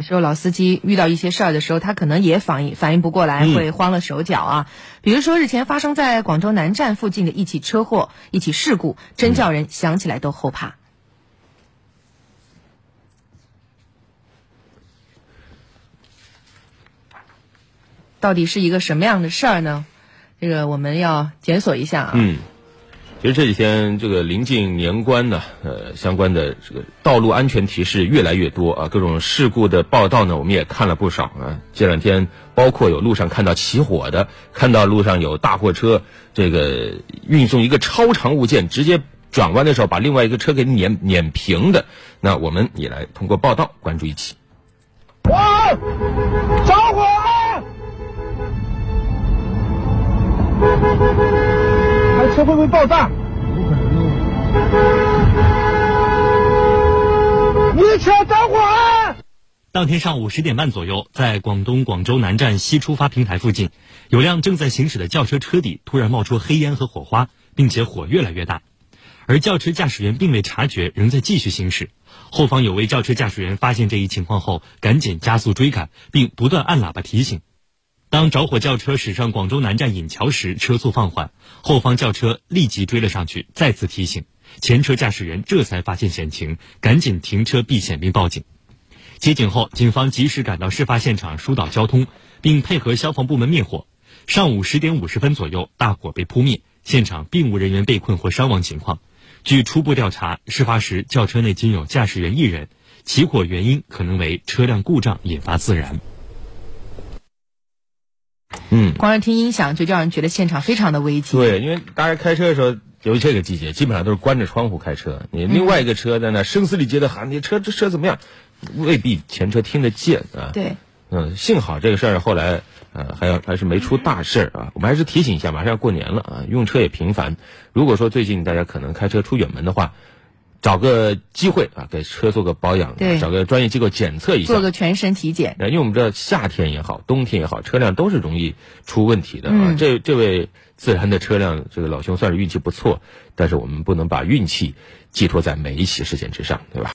有时候老司机遇到一些事儿的时候，他可能也反应反应不过来，会慌了手脚啊。比如说日前发生在广州南站附近的一起车祸、一起事故，真叫人想起来都后怕。到底是一个什么样的事儿呢？这个我们要检索一下啊。嗯。其实这几天这个临近年关呢，呃，相关的这个道路安全提示越来越多啊，各种事故的报道呢，我们也看了不少啊。这两天包括有路上看到起火的，看到路上有大货车这个运送一个超长物件，直接转弯的时候把另外一个车给碾碾平的，那我们也来通过报道关注一起。哇，着火了！会不会爆炸？有可能。你的车着火了！当天上午十点半左右，在广东广州南站西出发平台附近，有辆正在行驶的轿车车底突然冒出黑烟和火花，并且火越来越大，而轿车驾驶员并未察觉，仍在继续行驶。后方有位轿车驾驶员发现这一情况后，赶紧加速追赶，并不断按喇叭提醒。当着火轿车驶上广州南站引桥时，车速放缓，后方轿车立即追了上去，再次提醒，前车驾驶员这才发现险情，赶紧停车避险并报警。接警后，警方及时赶到事发现场疏导交通，并配合消防部门灭火。上午十点五十分左右，大火被扑灭，现场并无人员被困或伤亡情况。据初步调查，事发时轿车内仅有驾驶员一人，起火原因可能为车辆故障引发自燃。嗯，光是听音响就叫人觉得现场非常的危机。对，因为大家开车的时候，由于这个季节，基本上都是关着窗户开车。你另外一个车在那声嘶力竭的喊：“你车这车怎么样？”未必前车听得见啊。对。嗯，幸好这个事儿后来呃还要还是没出大事儿啊。我们还是提醒一下，马上要过年了啊，用车也频繁。如果说最近大家可能开车出远门的话。找个机会啊，给车做个保养，找个专业机构检测一下，做个全身体检。因为我们知道夏天也好，冬天也好，车辆都是容易出问题的啊。这这位自燃的车辆，这个老兄算是运气不错，但是我们不能把运气寄托在每一起事件之上，对吧？